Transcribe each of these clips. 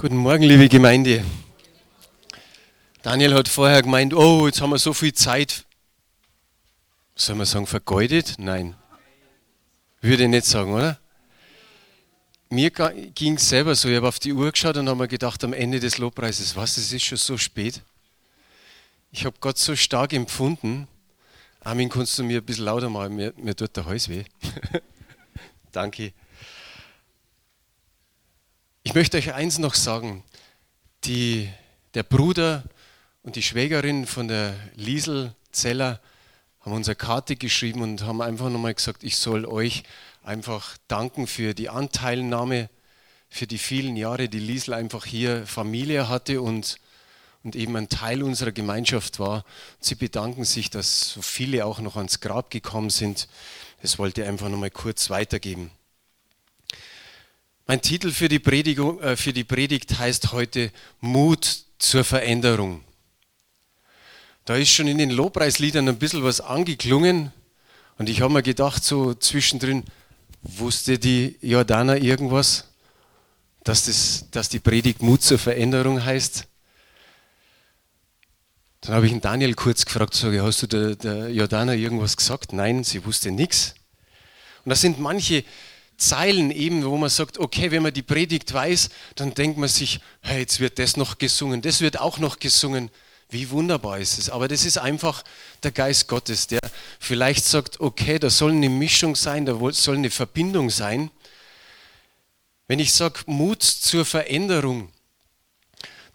Guten Morgen, liebe Gemeinde. Daniel hat vorher gemeint, oh, jetzt haben wir so viel Zeit. Soll man sagen, vergeudet? Nein. Würde ich nicht sagen, oder? Mir ging es selber so, ich habe auf die Uhr geschaut und habe mir gedacht, am Ende des Lobpreises, was, es ist schon so spät. Ich habe Gott so stark empfunden. Armin, kannst du mir ein bisschen lauter machen? Mir, mir tut der Hals weh. Danke. Ich möchte euch eins noch sagen. Die, der Bruder und die Schwägerin von der Liesel Zeller haben unsere Karte geschrieben und haben einfach nochmal gesagt, ich soll euch einfach danken für die Anteilnahme, für die vielen Jahre, die Liesel einfach hier Familie hatte und, und eben ein Teil unserer Gemeinschaft war. Sie bedanken sich, dass so viele auch noch ans Grab gekommen sind. Das wollte ich einfach nochmal kurz weitergeben. Mein Titel für die, äh, für die Predigt heißt heute Mut zur Veränderung. Da ist schon in den Lobpreisliedern ein bisschen was angeklungen und ich habe mir gedacht, so zwischendrin, wusste die Jordana irgendwas, dass, das, dass die Predigt Mut zur Veränderung heißt? Dann habe ich ihn Daniel kurz gefragt, sage, hast du der, der Jordana irgendwas gesagt? Nein, sie wusste nichts. Und das sind manche Zeilen eben, wo man sagt, okay, wenn man die Predigt weiß, dann denkt man sich, hey, jetzt wird das noch gesungen, das wird auch noch gesungen. Wie wunderbar ist es. Aber das ist einfach der Geist Gottes, der vielleicht sagt, okay, da soll eine Mischung sein, da soll eine Verbindung sein. Wenn ich sage Mut zur Veränderung,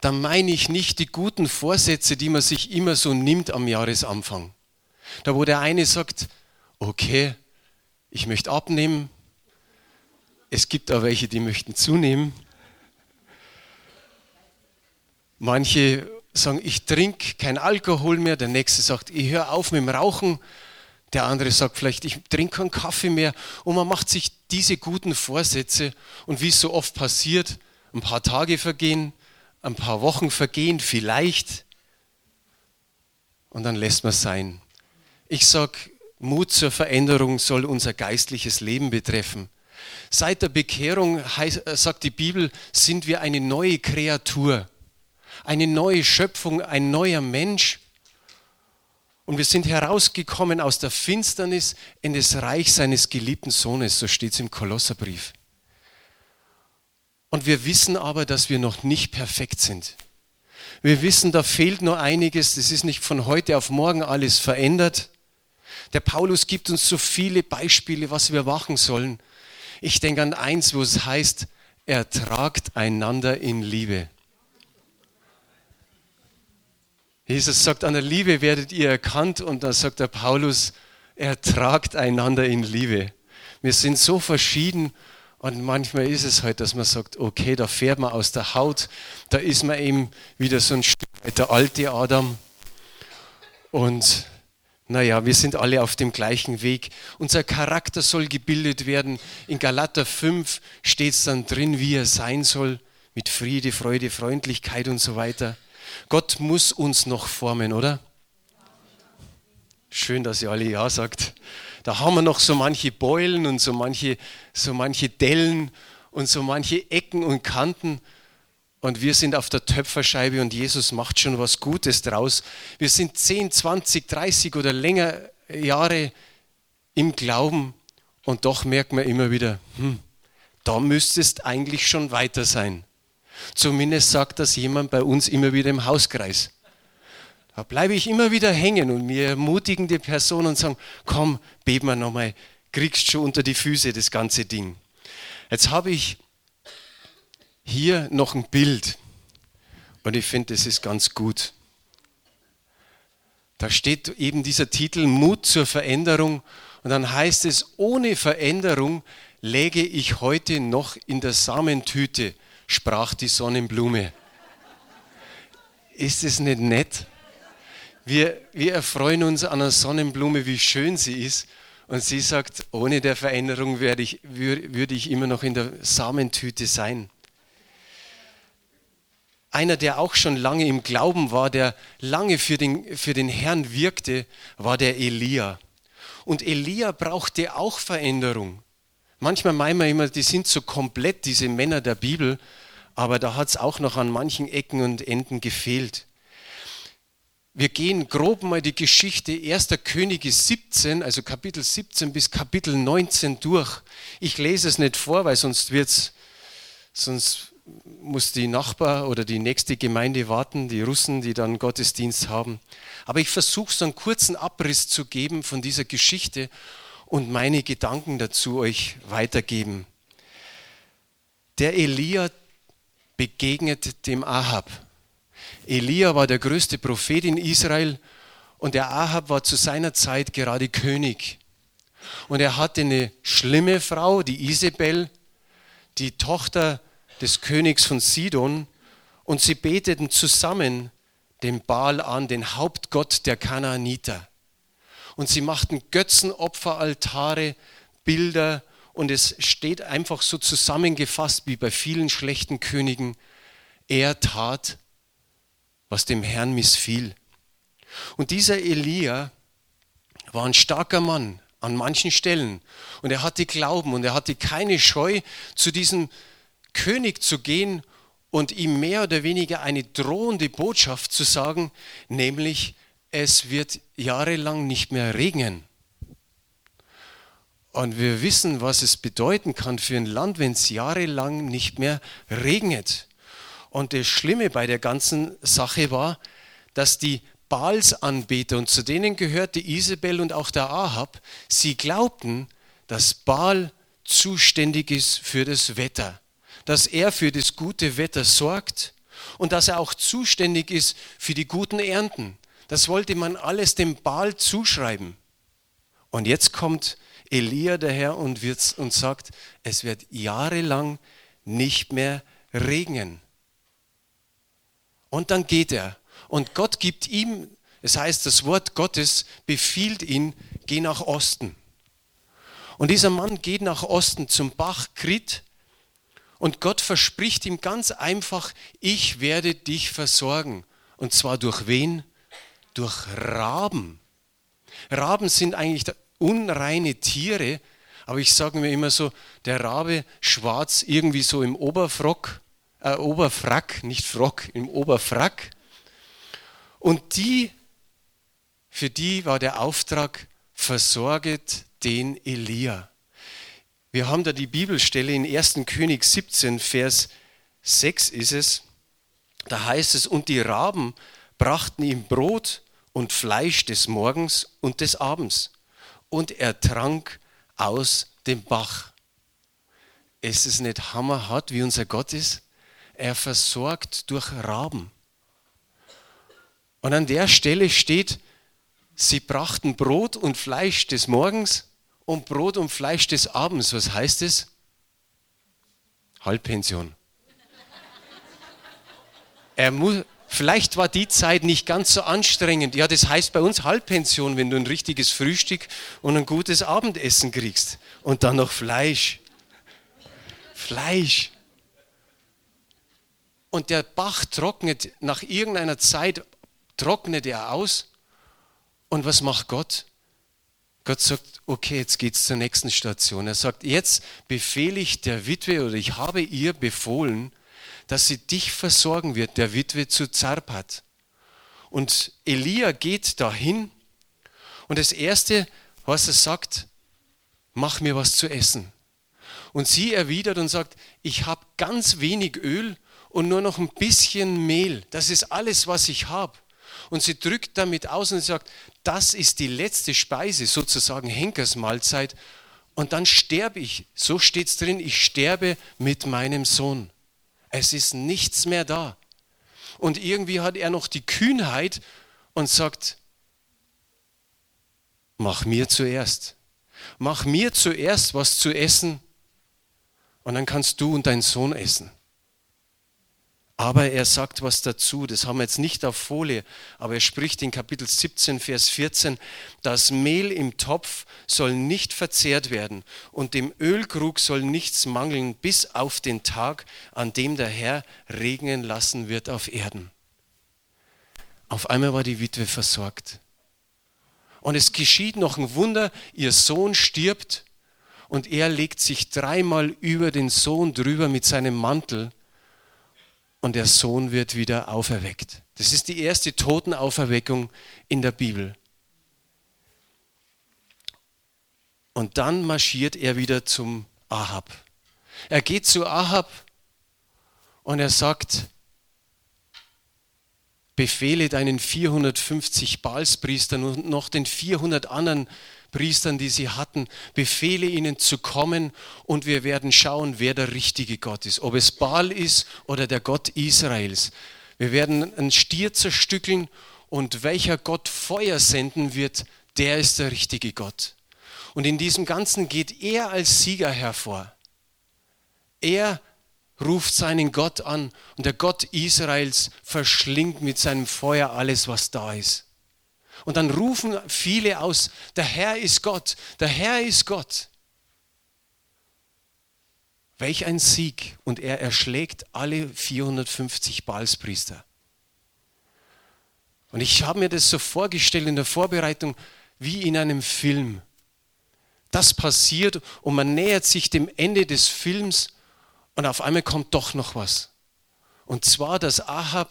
dann meine ich nicht die guten Vorsätze, die man sich immer so nimmt am Jahresanfang. Da wo der eine sagt, okay, ich möchte abnehmen, es gibt auch welche, die möchten zunehmen. Manche sagen, ich trinke kein Alkohol mehr. Der nächste sagt, ich höre auf mit dem Rauchen. Der andere sagt vielleicht, ich trinke keinen Kaffee mehr. Und man macht sich diese guten Vorsätze. Und wie es so oft passiert, ein paar Tage vergehen, ein paar Wochen vergehen, vielleicht. Und dann lässt man es sein. Ich sage, Mut zur Veränderung soll unser geistliches Leben betreffen. Seit der Bekehrung, äh, sagt die Bibel, sind wir eine neue Kreatur, eine neue Schöpfung, ein neuer Mensch. Und wir sind herausgekommen aus der Finsternis in das Reich seines geliebten Sohnes, so steht es im Kolosserbrief. Und wir wissen aber, dass wir noch nicht perfekt sind. Wir wissen, da fehlt noch einiges, das ist nicht von heute auf morgen alles verändert. Der Paulus gibt uns so viele Beispiele, was wir machen sollen. Ich denke an eins, wo es heißt, ertragt einander in Liebe. Jesus sagt, an der Liebe werdet ihr erkannt und dann sagt der Paulus, ertragt einander in Liebe. Wir sind so verschieden und manchmal ist es halt, dass man sagt, okay, da fährt man aus der Haut, da ist man eben wieder so ein Stück weit der alte Adam und naja, wir sind alle auf dem gleichen Weg. Unser Charakter soll gebildet werden. In Galater 5 steht es dann drin, wie er sein soll, mit Friede, Freude, Freundlichkeit und so weiter. Gott muss uns noch formen, oder? Schön, dass ihr alle Ja sagt. Da haben wir noch so manche Beulen und so manche, so manche Dellen und so manche Ecken und Kanten und wir sind auf der Töpferscheibe und Jesus macht schon was Gutes draus. Wir sind 10, 20, 30 oder länger Jahre im Glauben und doch merkt man immer wieder, hm, da müsstest eigentlich schon weiter sein. Zumindest sagt das jemand bei uns immer wieder im Hauskreis. Da bleibe ich immer wieder hängen und mir ermutigen die Personen und sagen, komm, beten wir nochmal, kriegst schon unter die Füße das ganze Ding. Jetzt habe ich hier noch ein Bild. Und ich finde, das ist ganz gut. Da steht eben dieser Titel Mut zur Veränderung. Und dann heißt es, ohne Veränderung läge ich heute noch in der Samentüte, sprach die Sonnenblume. Ist es nicht nett? Wir, wir erfreuen uns an einer Sonnenblume, wie schön sie ist. Und sie sagt, ohne der Veränderung werde ich, würde ich immer noch in der Samentüte sein einer, der auch schon lange im Glauben war, der lange für den, für den Herrn wirkte, war der Elia. Und Elia brauchte auch Veränderung. Manchmal meinen wir immer, die sind so komplett, diese Männer der Bibel, aber da hat es auch noch an manchen Ecken und Enden gefehlt. Wir gehen grob mal die Geschichte 1. Könige 17, also Kapitel 17 bis Kapitel 19 durch. Ich lese es nicht vor, weil sonst wird's, sonst muss die Nachbar oder die nächste Gemeinde warten, die Russen, die dann Gottesdienst haben. Aber ich versuche so einen kurzen Abriss zu geben von dieser Geschichte und meine Gedanken dazu euch weitergeben. Der Elia begegnet dem Ahab. Elia war der größte Prophet in Israel und der Ahab war zu seiner Zeit gerade König. Und er hatte eine schlimme Frau, die Isabel, die Tochter des Königs von Sidon, und sie beteten zusammen den Baal an, den Hauptgott der Kanaaniter. Und sie machten Götzenopferaltare, Bilder, und es steht einfach so zusammengefasst wie bei vielen schlechten Königen, er tat, was dem Herrn missfiel. Und dieser Elia war ein starker Mann an manchen Stellen und er hatte Glauben und er hatte keine Scheu, zu diesem König zu gehen und ihm mehr oder weniger eine drohende Botschaft zu sagen, nämlich es wird jahrelang nicht mehr regnen. Und wir wissen, was es bedeuten kann für ein Land, wenn es jahrelang nicht mehr regnet. Und das Schlimme bei der ganzen Sache war, dass die Baalsanbeter, und zu denen gehörte Isabel und auch der Ahab, sie glaubten, dass Baal zuständig ist für das Wetter, dass er für das gute Wetter sorgt und dass er auch zuständig ist für die guten Ernten. Das wollte man alles dem Baal zuschreiben. Und jetzt kommt Elia daher und, wird, und sagt, es wird jahrelang nicht mehr regnen. Und dann geht er. Und Gott gibt ihm, es heißt, das Wort Gottes befiehlt ihn, geh nach Osten. Und dieser Mann geht nach Osten zum Bach Krit und Gott verspricht ihm ganz einfach, ich werde dich versorgen. Und zwar durch wen? Durch Raben. Raben sind eigentlich unreine Tiere, aber ich sage mir immer so, der Rabe schwarz irgendwie so im Oberfrock äh, Oberfrack, nicht Frock, im Oberfrack. Und die, für die war der Auftrag, versorget den Elia. Wir haben da die Bibelstelle in 1. König 17, Vers 6 ist es. Da heißt es, und die Raben brachten ihm Brot und Fleisch des Morgens und des Abends. Und er trank aus dem Bach. Ist es nicht hammerhart, wie unser Gott ist? er versorgt durch Raben. Und an der Stelle steht, sie brachten Brot und Fleisch des Morgens und Brot und Fleisch des Abends. Was heißt es? Halbpension. Er muss, vielleicht war die Zeit nicht ganz so anstrengend. Ja, das heißt bei uns Halbpension, wenn du ein richtiges Frühstück und ein gutes Abendessen kriegst. Und dann noch Fleisch. Fleisch und der Bach trocknet, nach irgendeiner Zeit trocknet er aus. Und was macht Gott? Gott sagt, okay, jetzt geht es zur nächsten Station. Er sagt, jetzt befehle ich der Witwe oder ich habe ihr befohlen, dass sie dich versorgen wird, der Witwe zu Zarpat. Und Elia geht dahin und das Erste, was er sagt, mach mir was zu essen. Und sie erwidert und sagt, ich habe ganz wenig Öl und nur noch ein bisschen Mehl. Das ist alles, was ich habe. Und sie drückt damit aus und sagt, das ist die letzte Speise, sozusagen Henkersmahlzeit. Und dann sterbe ich. So steht es drin, ich sterbe mit meinem Sohn. Es ist nichts mehr da. Und irgendwie hat er noch die Kühnheit und sagt, mach mir zuerst. Mach mir zuerst was zu essen und dann kannst du und dein Sohn essen. Aber er sagt was dazu, das haben wir jetzt nicht auf Folie, aber er spricht in Kapitel 17, Vers 14, das Mehl im Topf soll nicht verzehrt werden und dem Ölkrug soll nichts mangeln bis auf den Tag, an dem der Herr regnen lassen wird auf Erden. Auf einmal war die Witwe versorgt. Und es geschieht noch ein Wunder, ihr Sohn stirbt und er legt sich dreimal über den Sohn drüber mit seinem Mantel und der Sohn wird wieder auferweckt. Das ist die erste Totenauferweckung in der Bibel. Und dann marschiert er wieder zum Ahab. Er geht zu Ahab und er sagt, befehle deinen 450 Balspriestern und noch den 400 anderen Priestern, die sie hatten, befehle ihnen zu kommen und wir werden schauen, wer der richtige Gott ist, ob es Baal ist oder der Gott Israels. Wir werden einen Stier zerstückeln und welcher Gott Feuer senden wird, der ist der richtige Gott. Und in diesem Ganzen geht er als Sieger hervor. Er ruft seinen Gott an und der Gott Israels verschlingt mit seinem Feuer alles, was da ist. Und dann rufen viele aus, der Herr ist Gott, der Herr ist Gott. Welch ein Sieg. Und er erschlägt alle 450 Balspriester. Und ich habe mir das so vorgestellt in der Vorbereitung wie in einem Film. Das passiert und man nähert sich dem Ende des Films und auf einmal kommt doch noch was. Und zwar, dass Ahab,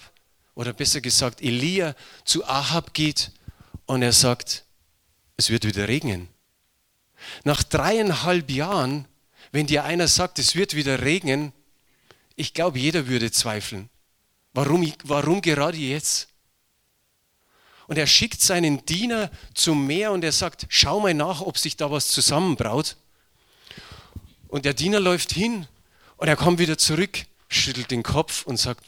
oder besser gesagt Elia, zu Ahab geht und er sagt, es wird wieder regnen. Nach dreieinhalb Jahren, wenn dir einer sagt, es wird wieder regnen, ich glaube, jeder würde zweifeln. Warum, warum gerade jetzt? Und er schickt seinen Diener zum Meer und er sagt, schau mal nach, ob sich da was zusammenbraut. Und der Diener läuft hin und er kommt wieder zurück, schüttelt den Kopf und sagt,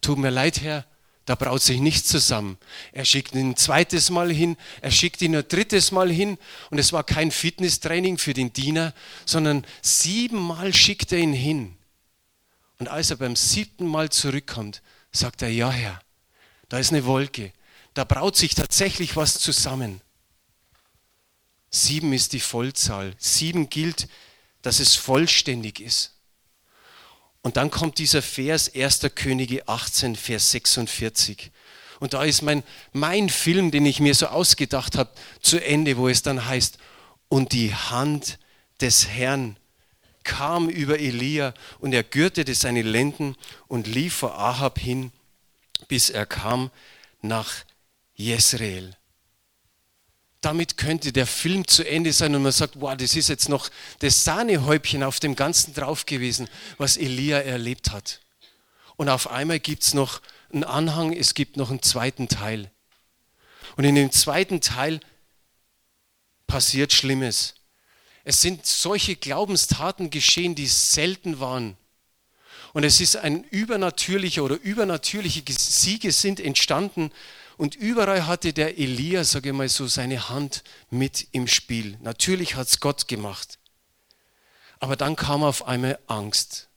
tut mir leid, Herr, da braut sich nichts zusammen. Er schickt ihn ein zweites Mal hin, er schickt ihn ein drittes Mal hin und es war kein Fitnesstraining für den Diener, sondern siebenmal schickt er ihn hin. Und als er beim siebten Mal zurückkommt, sagt er, ja Herr, da ist eine Wolke, da braut sich tatsächlich was zusammen. Sieben ist die Vollzahl. Sieben gilt, dass es vollständig ist. Und dann kommt dieser Vers 1. Könige 18, Vers 46. Und da ist mein, mein Film, den ich mir so ausgedacht habe, zu Ende, wo es dann heißt, und die Hand des Herrn kam über Elia und er gürtete seine Lenden und lief vor Ahab hin, bis er kam nach Jezreel damit könnte der Film zu Ende sein und man sagt, wow, das ist jetzt noch das Sahnehäubchen auf dem Ganzen drauf gewesen, was Elia erlebt hat. Und auf einmal gibt es noch einen Anhang, es gibt noch einen zweiten Teil. Und in dem zweiten Teil passiert Schlimmes. Es sind solche Glaubenstaten geschehen, die selten waren. Und es ist ein übernatürlicher oder übernatürliche Siege sind entstanden, und überall hatte der Elia, sage ich mal so, seine Hand mit im Spiel. Natürlich hat es Gott gemacht. Aber dann kam auf einmal Angst.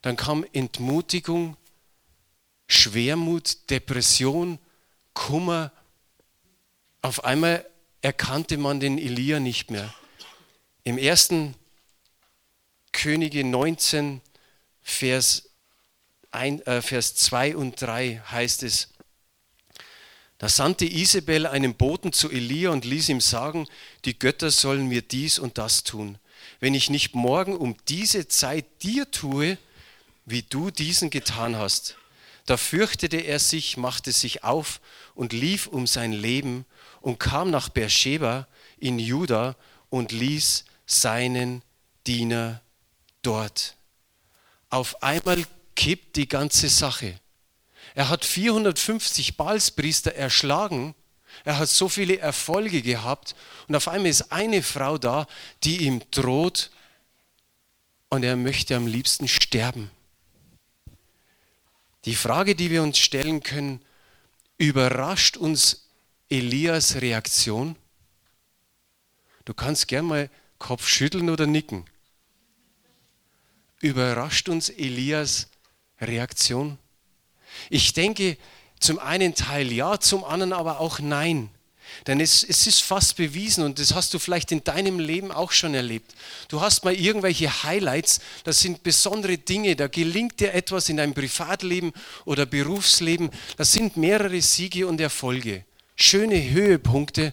Dann kam Entmutigung, Schwermut, Depression, Kummer. Auf einmal erkannte man den Elia nicht mehr. Im ersten Könige 19, Vers, 1, äh, Vers 2 und 3 heißt es, da sandte Isabel einen Boten zu Elia und ließ ihm sagen, die Götter sollen mir dies und das tun. Wenn ich nicht morgen um diese Zeit dir tue, wie du diesen getan hast. Da fürchtete er sich, machte sich auf und lief um sein Leben und kam nach Beersheba in Juda und ließ seinen Diener dort. Auf einmal kippt die ganze Sache. Er hat 450 Balspriester erschlagen. Er hat so viele Erfolge gehabt. Und auf einmal ist eine Frau da, die ihm droht und er möchte am liebsten sterben. Die Frage, die wir uns stellen können, überrascht uns Elias Reaktion? Du kannst gern mal Kopf schütteln oder nicken. Überrascht uns Elias Reaktion? Ich denke zum einen Teil ja, zum anderen aber auch nein. Denn es, es, ist fast bewiesen und das hast du vielleicht in deinem Leben auch schon erlebt. Du hast mal irgendwelche Highlights, das sind besondere Dinge, da gelingt dir etwas in deinem Privatleben oder Berufsleben. Das sind mehrere Siege und Erfolge, schöne Höhepunkte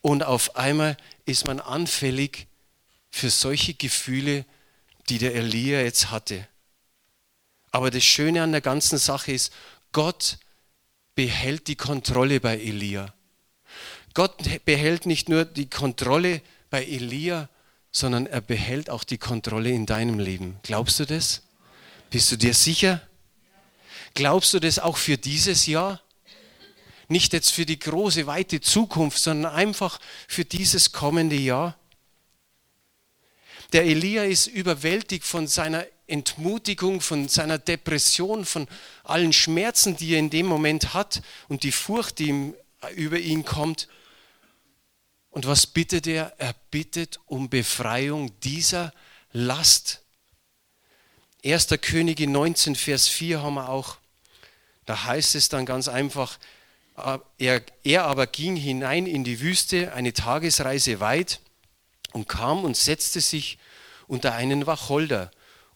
und auf einmal ist man anfällig für solche Gefühle, die der Elia jetzt hatte. Aber das Schöne an der ganzen Sache ist, Gott behält die Kontrolle bei Elia. Gott behält nicht nur die Kontrolle bei Elia, sondern er behält auch die Kontrolle in deinem Leben. Glaubst du das? Bist du dir sicher? Glaubst du das auch für dieses Jahr? Nicht jetzt für die große, weite Zukunft, sondern einfach für dieses kommende Jahr? Der Elia ist überwältigt von seiner Entmutigung, von seiner Depression, von allen Schmerzen, die er in dem Moment hat und die Furcht, die ihm, über ihn kommt. Und was bittet er? Er bittet um Befreiung dieser Last. 1. Könige 19, Vers 4 haben wir auch. Da heißt es dann ganz einfach, er, er aber ging hinein in die Wüste, eine Tagesreise weit, und kam und setzte sich unter einen Wacholder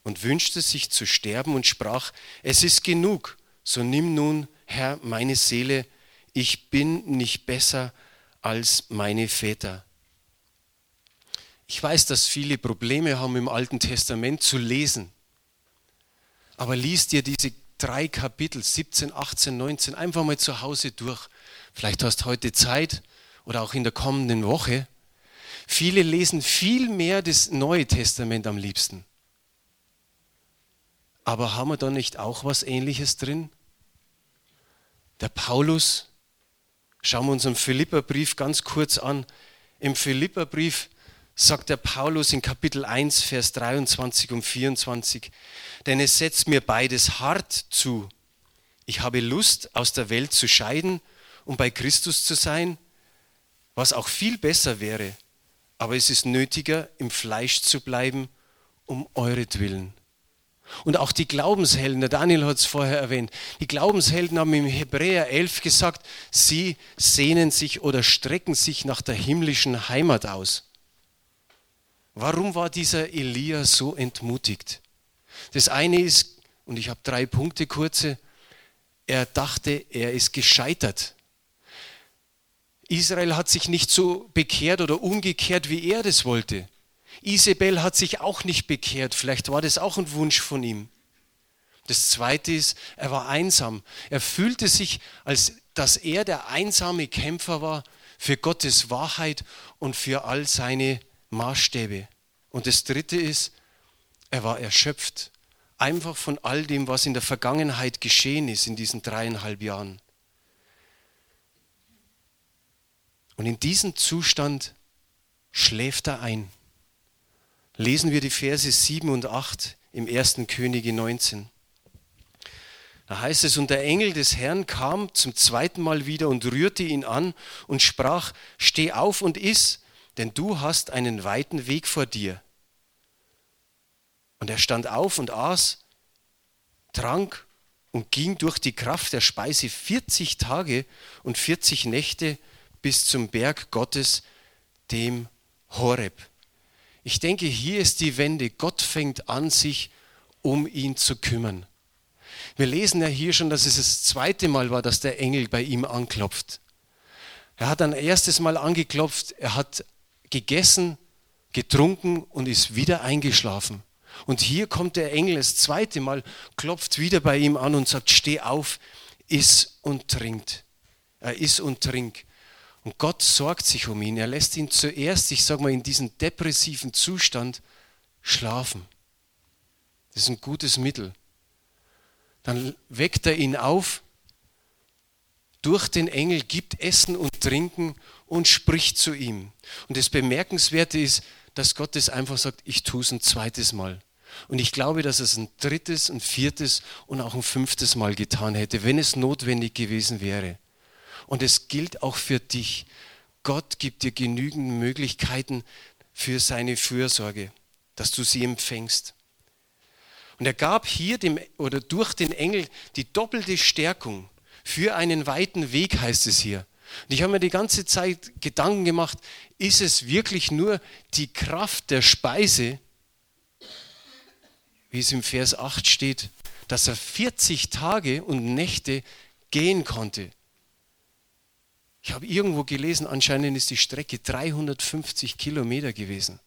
und wünschte sich zu sterben und sprach, es ist genug, so nimm nun, Herr, meine Seele, ich bin nicht besser als meine Väter. Ich weiß, dass viele Probleme haben im Alten Testament zu lesen. Aber liest dir diese drei Kapitel, 17, 18, 19, einfach mal zu Hause durch. Vielleicht hast du heute Zeit oder auch in der kommenden Woche. Viele lesen viel mehr das Neue Testament am liebsten. Aber haben wir da nicht auch was Ähnliches drin? Der Paulus, schauen wir uns im Philipperbrief ganz kurz an. Im Philipperbrief sagt der Paulus in Kapitel 1, Vers 23 und 24, denn es setzt mir beides hart zu. Ich habe Lust, aus der Welt zu scheiden und um bei Christus zu sein, was auch viel besser wäre aber es ist nötiger, im Fleisch zu bleiben, um euretwillen. Und auch die Glaubenshelden, der Daniel hat es vorher erwähnt, die Glaubenshelden haben im Hebräer 11 gesagt, sie sehnen sich oder strecken sich nach der himmlischen Heimat aus. Warum war dieser Elia so entmutigt? Das eine ist, und ich habe drei Punkte kurze, er dachte, er ist gescheitert. Israel hat sich nicht so bekehrt oder umgekehrt, wie er das wollte. Isabel hat sich auch nicht bekehrt. Vielleicht war das auch ein Wunsch von ihm. Das zweite ist, er war einsam. Er fühlte sich, als dass er der einsame Kämpfer war für Gottes Wahrheit und für all seine Maßstäbe. Und das dritte ist, er war erschöpft. Einfach von all dem, was in der Vergangenheit geschehen ist in diesen dreieinhalb Jahren. Und in diesem Zustand schläft er ein. Lesen wir die Verse 7 und 8 im 1. Könige 19. Da heißt es, und der Engel des Herrn kam zum zweiten Mal wieder und rührte ihn an und sprach, steh auf und iss, denn du hast einen weiten Weg vor dir. Und er stand auf und aß, trank und ging durch die Kraft der Speise 40 Tage und 40 Nächte bis zum Berg Gottes, dem Horeb. Ich denke, hier ist die Wende. Gott fängt an, sich um ihn zu kümmern. Wir lesen ja hier schon, dass es das zweite Mal war, dass der Engel bei ihm anklopft. Er hat ein erstes Mal angeklopft, er hat gegessen, getrunken und ist wieder eingeschlafen. Und hier kommt der Engel das zweite Mal, klopft wieder bei ihm an und sagt, steh auf, iss und trinkt. Er iss und trink. Und Gott sorgt sich um ihn. Er lässt ihn zuerst, ich sage mal, in diesem depressiven Zustand schlafen. Das ist ein gutes Mittel. Dann weckt er ihn auf durch den Engel, gibt Essen und Trinken und spricht zu ihm. Und das Bemerkenswerte ist, dass Gott es einfach sagt, ich tue es ein zweites Mal. Und ich glaube, dass es ein drittes, ein viertes und auch ein fünftes Mal getan hätte, wenn es notwendig gewesen wäre. Und es gilt auch für dich. Gott gibt dir genügend Möglichkeiten für seine Fürsorge, dass du sie empfängst. Und er gab hier dem, oder durch den Engel die doppelte Stärkung für einen weiten Weg, heißt es hier. Und ich habe mir die ganze Zeit Gedanken gemacht, ist es wirklich nur die Kraft der Speise, wie es im Vers 8 steht, dass er 40 Tage und Nächte gehen konnte. Ich habe irgendwo gelesen, anscheinend ist die Strecke 350 Kilometer gewesen.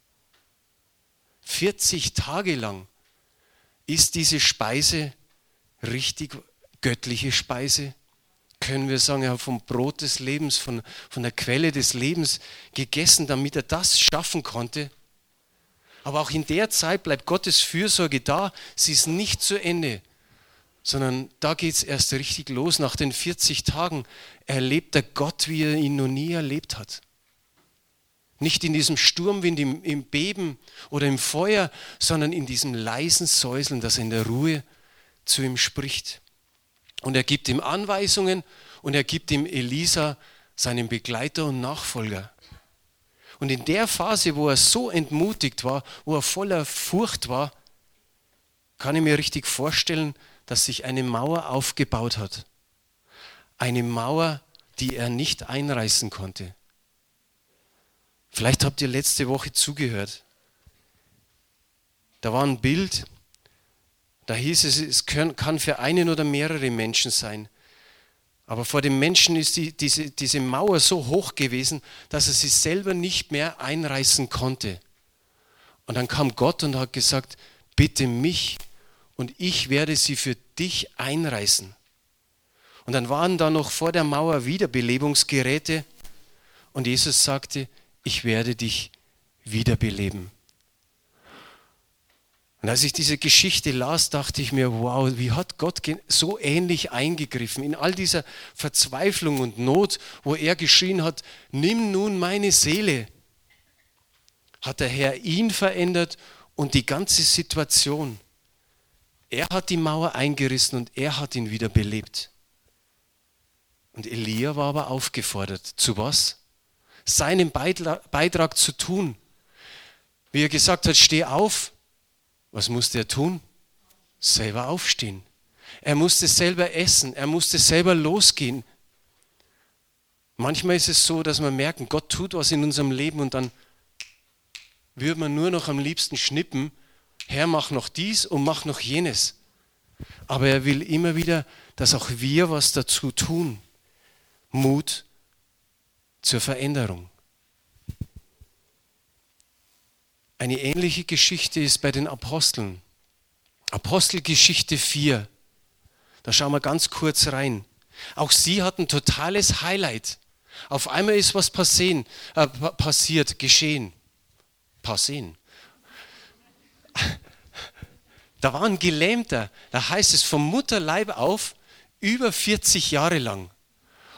40 Tage lang ist diese Speise richtig göttliche Speise? Können wir sagen, er hat vom Brot des Lebens, von, von der Quelle des Lebens gegessen, damit er das schaffen konnte? Aber auch in der Zeit bleibt Gottes Fürsorge da. Sie ist nicht zu Ende, sondern da geht es erst richtig los. Nach den 40 Tagen erlebt er Gott, wie er ihn noch nie erlebt hat. Nicht in diesem Sturmwind, im, im Beben oder im Feuer, sondern in diesem leisen Säuseln, das in der Ruhe zu ihm spricht. Und er gibt ihm Anweisungen und er gibt ihm Elisa, seinen Begleiter und Nachfolger. Und in der Phase, wo er so entmutigt war, wo er voller Furcht war, kann ich mir richtig vorstellen, dass sich eine Mauer aufgebaut hat. Eine Mauer, die er nicht einreißen konnte. Vielleicht habt ihr letzte Woche zugehört. Da war ein Bild, da hieß es, es kann für einen oder mehrere Menschen sein. Aber vor dem Menschen ist die, diese, diese Mauer so hoch gewesen, dass er sie selber nicht mehr einreißen konnte. Und dann kam Gott und hat gesagt, bitte mich und ich werde sie für dich einreißen. Und dann waren da noch vor der Mauer Wiederbelebungsgeräte und Jesus sagte, ich werde dich wiederbeleben. Und als ich diese Geschichte las, dachte ich mir, wow, wie hat Gott so ähnlich eingegriffen in all dieser Verzweiflung und Not, wo er geschrien hat, nimm nun meine Seele. Hat der Herr ihn verändert und die ganze Situation. Er hat die Mauer eingerissen und er hat ihn wieder belebt. Und Elia war aber aufgefordert, zu was? Seinen Beitrag zu tun. Wie er gesagt hat, steh auf, was musste er tun? Selber aufstehen. Er musste selber essen. Er musste selber losgehen. Manchmal ist es so, dass wir merken, Gott tut was in unserem Leben und dann würde man nur noch am liebsten schnippen, Herr, mach noch dies und mach noch jenes. Aber er will immer wieder, dass auch wir was dazu tun. Mut zur Veränderung. Eine ähnliche Geschichte ist bei den Aposteln. Apostelgeschichte 4. Da schauen wir ganz kurz rein. Auch sie hatten totales Highlight. Auf einmal ist was passieren, äh, passiert, geschehen. Passieren. Da war ein Gelähmter, da heißt es vom Mutterleib auf über 40 Jahre lang.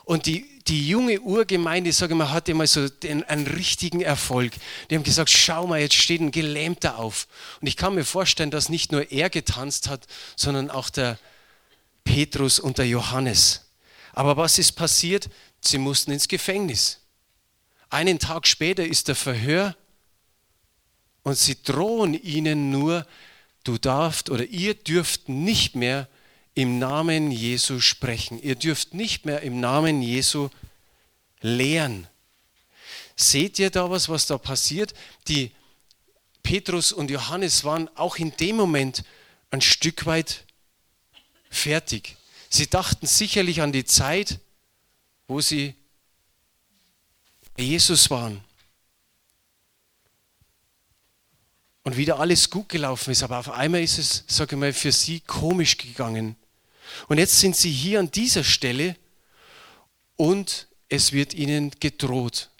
Und die die junge Urgemeinde, sage ich mal, hatte mal so den, einen richtigen Erfolg. Die haben gesagt, schau mal, jetzt steht ein Gelähmter auf. Und ich kann mir vorstellen, dass nicht nur er getanzt hat, sondern auch der Petrus und der Johannes. Aber was ist passiert? Sie mussten ins Gefängnis. Einen Tag später ist der Verhör und sie drohen ihnen nur, du darfst oder ihr dürft nicht mehr im Namen Jesu sprechen. Ihr dürft nicht mehr im Namen Jesu lehren. Seht ihr da was, was da passiert? Die Petrus und Johannes waren auch in dem Moment ein Stück weit fertig. Sie dachten sicherlich an die Zeit, wo sie bei Jesus waren. Und wieder alles gut gelaufen ist, aber auf einmal ist es, sage ich mal, für sie komisch gegangen. Und jetzt sind sie hier an dieser Stelle und es wird ihnen gedroht.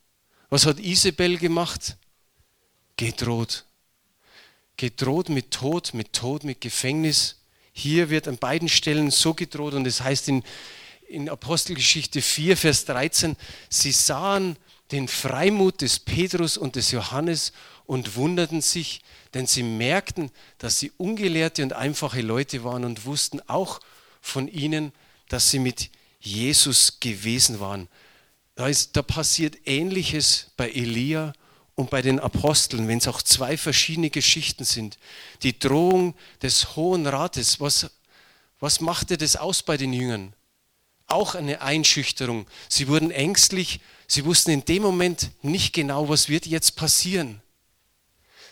Was hat Isabel gemacht? Gedroht. Gedroht mit Tod, mit Tod, mit Gefängnis. Hier wird an beiden Stellen so gedroht und es das heißt in, in Apostelgeschichte 4, Vers 13, sie sahen den Freimut des Petrus und des Johannes und wunderten sich, denn sie merkten, dass sie ungelehrte und einfache Leute waren und wussten auch von ihnen, dass sie mit Jesus gewesen waren. Da, ist, da passiert Ähnliches bei Elia und bei den Aposteln, wenn es auch zwei verschiedene Geschichten sind. Die Drohung des Hohen Rates, was, was machte das aus bei den Jüngern? Auch eine Einschüchterung. Sie wurden ängstlich, sie wussten in dem Moment nicht genau, was wird jetzt passieren.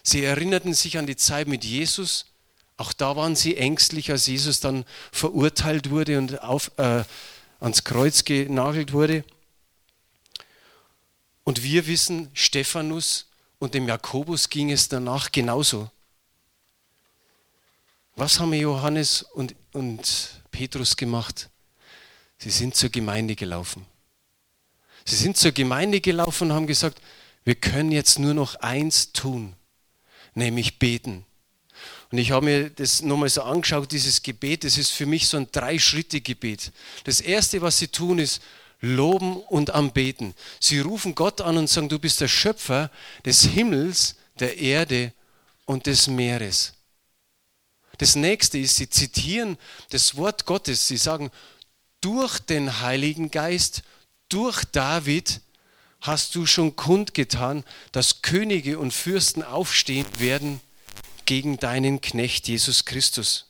Sie erinnerten sich an die Zeit mit Jesus auch da waren sie ängstlich, als Jesus dann verurteilt wurde und auf, äh, ans Kreuz genagelt wurde. Und wir wissen, Stephanus und dem Jakobus ging es danach genauso. Was haben Johannes und, und Petrus gemacht? Sie sind zur Gemeinde gelaufen. Sie sind zur Gemeinde gelaufen und haben gesagt, wir können jetzt nur noch eins tun, nämlich beten. Und ich habe mir das nochmal so angeschaut, dieses Gebet, das ist für mich so ein Drei-Schritte-Gebet. Das Erste, was sie tun, ist loben und anbeten. Sie rufen Gott an und sagen, du bist der Schöpfer des Himmels, der Erde und des Meeres. Das nächste ist, sie zitieren das Wort Gottes. Sie sagen, durch den Heiligen Geist, durch David hast du schon kundgetan, dass Könige und Fürsten aufstehen werden gegen deinen Knecht Jesus Christus.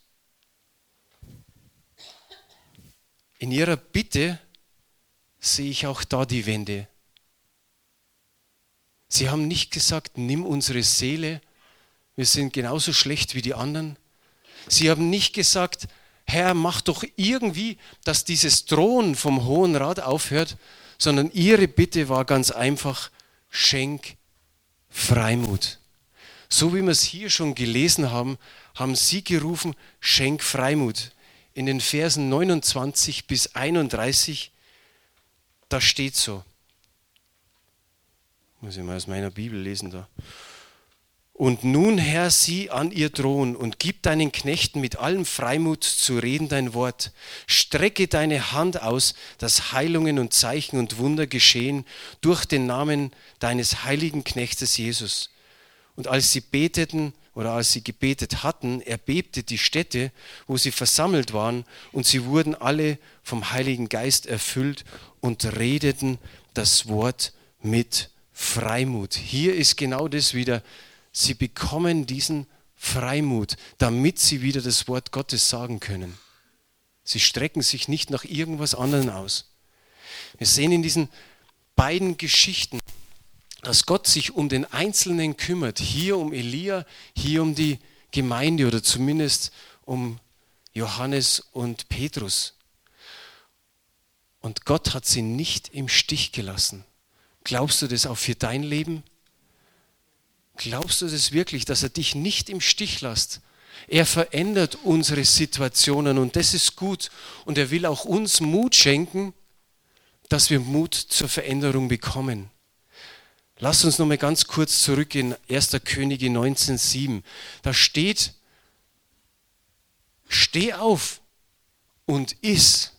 In ihrer Bitte sehe ich auch da die Wende. Sie haben nicht gesagt, nimm unsere Seele, wir sind genauso schlecht wie die anderen. Sie haben nicht gesagt, Herr, mach doch irgendwie, dass dieses Drohen vom Hohen Rat aufhört, sondern ihre Bitte war ganz einfach, schenk Freimut. So wie wir es hier schon gelesen haben, haben sie gerufen, schenk Freimut. In den Versen 29 bis 31, da steht so. Muss ich mal aus meiner Bibel lesen da. Und nun, Herr, sieh an ihr Thron und gib deinen Knechten mit allem Freimut zu reden dein Wort. Strecke deine Hand aus, dass Heilungen und Zeichen und Wunder geschehen durch den Namen deines heiligen Knechtes Jesus. Und als sie beteten oder als sie gebetet hatten, erbebte die Stätte, wo sie versammelt waren, und sie wurden alle vom Heiligen Geist erfüllt und redeten das Wort mit Freimut. Hier ist genau das wieder. Sie bekommen diesen Freimut, damit sie wieder das Wort Gottes sagen können. Sie strecken sich nicht nach irgendwas anderem aus. Wir sehen in diesen beiden Geschichten, dass Gott sich um den Einzelnen kümmert. Hier um Elia, hier um die Gemeinde oder zumindest um Johannes und Petrus. Und Gott hat sie nicht im Stich gelassen. Glaubst du das auch für dein Leben? Glaubst du das wirklich, dass er dich nicht im Stich lässt? Er verändert unsere Situationen und das ist gut. Und er will auch uns Mut schenken, dass wir Mut zur Veränderung bekommen. Lass uns noch mal ganz kurz zurück in 1. Könige 19,7. Da steht, steh auf und iss.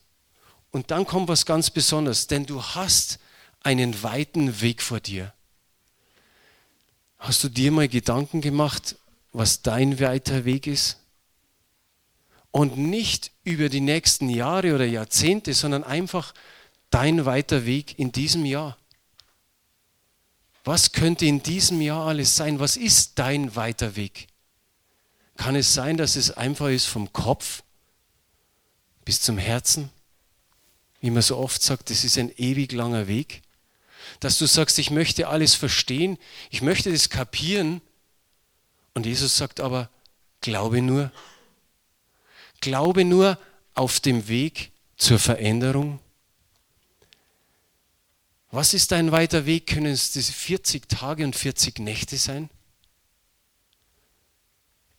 Und dann kommt was ganz Besonderes, denn du hast einen weiten Weg vor dir. Hast du dir mal Gedanken gemacht, was dein weiter Weg ist? Und nicht über die nächsten Jahre oder Jahrzehnte, sondern einfach dein weiter Weg in diesem Jahr. Was könnte in diesem Jahr alles sein? Was ist dein weiter Weg? Kann es sein, dass es einfach ist vom Kopf bis zum Herzen? Wie man so oft sagt, das ist ein ewig langer Weg. Dass du sagst, ich möchte alles verstehen, ich möchte das kapieren. Und Jesus sagt aber, glaube nur. Glaube nur auf dem Weg zur Veränderung was ist ein weiter Weg? Können es diese 40 Tage und 40 Nächte sein?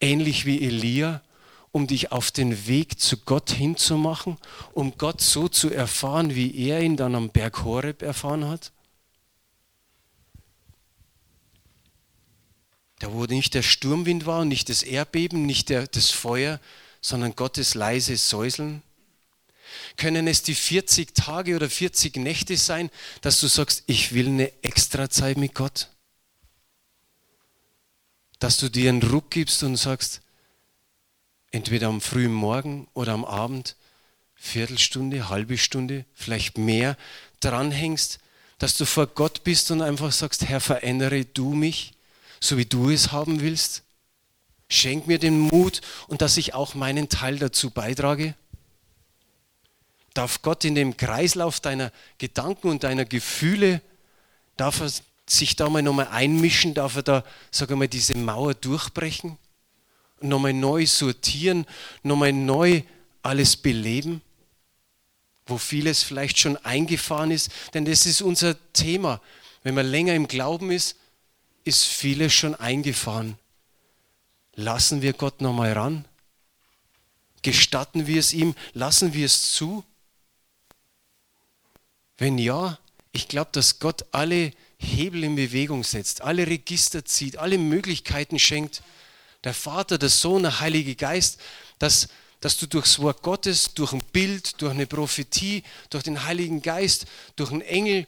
Ähnlich wie Elia, um dich auf den Weg zu Gott hinzumachen, um Gott so zu erfahren, wie er ihn dann am Berg Horeb erfahren hat? Da wo nicht der Sturmwind war, nicht das Erdbeben, nicht der, das Feuer, sondern Gottes leise Säuseln können es die 40 Tage oder 40 Nächte sein, dass du sagst, ich will eine extra Zeit mit Gott? Dass du dir einen Ruck gibst und sagst, entweder am frühen Morgen oder am Abend, Viertelstunde, halbe Stunde, vielleicht mehr, dranhängst, dass du vor Gott bist und einfach sagst, Herr, verändere du mich, so wie du es haben willst. Schenk mir den Mut und dass ich auch meinen Teil dazu beitrage. Darf Gott in dem Kreislauf deiner Gedanken und deiner Gefühle, darf er sich da mal nochmal einmischen, darf er da, wir mal, diese Mauer durchbrechen, nochmal neu sortieren, nochmal neu alles beleben, wo vieles vielleicht schon eingefahren ist, denn das ist unser Thema. Wenn man länger im Glauben ist, ist vieles schon eingefahren. Lassen wir Gott nochmal ran Gestatten wir es ihm? Lassen wir es zu? Wenn ja, ich glaube, dass Gott alle Hebel in Bewegung setzt, alle Register zieht, alle Möglichkeiten schenkt. Der Vater, der Sohn, der Heilige Geist, dass, dass du durchs Wort Gottes, durch ein Bild, durch eine Prophetie, durch den Heiligen Geist, durch einen Engel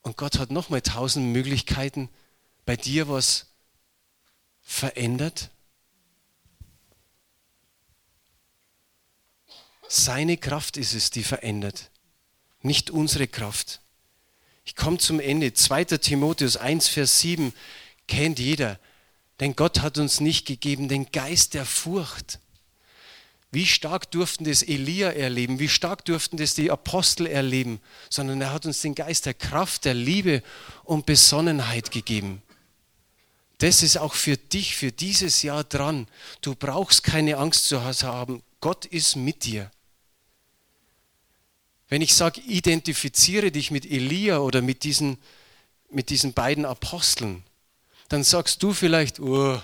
und Gott hat nochmal tausend Möglichkeiten, bei dir was verändert. Seine Kraft ist es, die verändert, nicht unsere Kraft. Ich komme zum Ende. 2. Timotheus 1, Vers 7 kennt jeder. Denn Gott hat uns nicht gegeben den Geist der Furcht. Wie stark durften das Elia erleben? Wie stark durften das die Apostel erleben? Sondern er hat uns den Geist der Kraft, der Liebe und Besonnenheit gegeben. Das ist auch für dich, für dieses Jahr dran. Du brauchst keine Angst zu haben. Gott ist mit dir. Wenn ich sage, identifiziere dich mit Elia oder mit diesen, mit diesen beiden Aposteln, dann sagst du vielleicht, oh,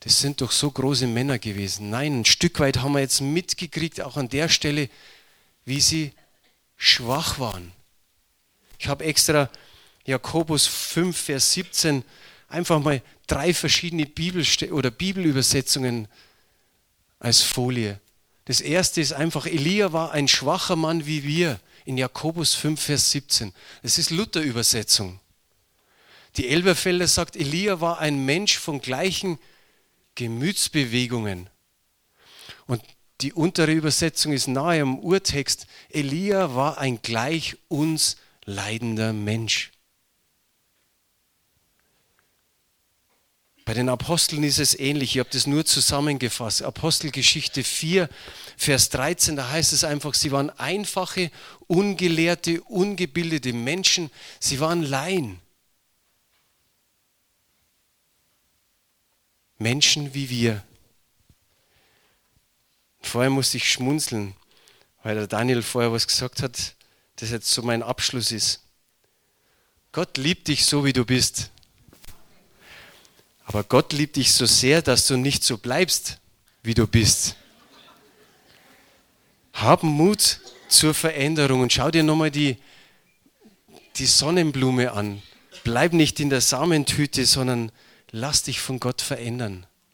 das sind doch so große Männer gewesen. Nein, ein Stück weit haben wir jetzt mitgekriegt, auch an der Stelle, wie sie schwach waren. Ich habe extra Jakobus 5, Vers 17 einfach mal drei verschiedene Bibelste oder Bibelübersetzungen als Folie. Das erste ist einfach, Elia war ein schwacher Mann wie wir in Jakobus 5, Vers 17. Das ist Luther-Übersetzung. Die Elberfelder sagt, Elia war ein Mensch von gleichen Gemütsbewegungen. Und die untere Übersetzung ist nahe am Urtext. Elia war ein gleich uns leidender Mensch. Bei den Aposteln ist es ähnlich. Ich habe das nur zusammengefasst. Apostelgeschichte 4, Vers 13, da heißt es einfach, sie waren einfache, ungelehrte, ungebildete Menschen. Sie waren Laien. Menschen wie wir. Vorher musste ich schmunzeln, weil der Daniel vorher was gesagt hat, das jetzt so mein Abschluss ist. Gott liebt dich so, wie du bist. Aber Gott liebt dich so sehr, dass du nicht so bleibst, wie du bist. Hab Mut zur Veränderung und schau dir nochmal die, die Sonnenblume an. Bleib nicht in der Samentüte, sondern lass dich von Gott verändern.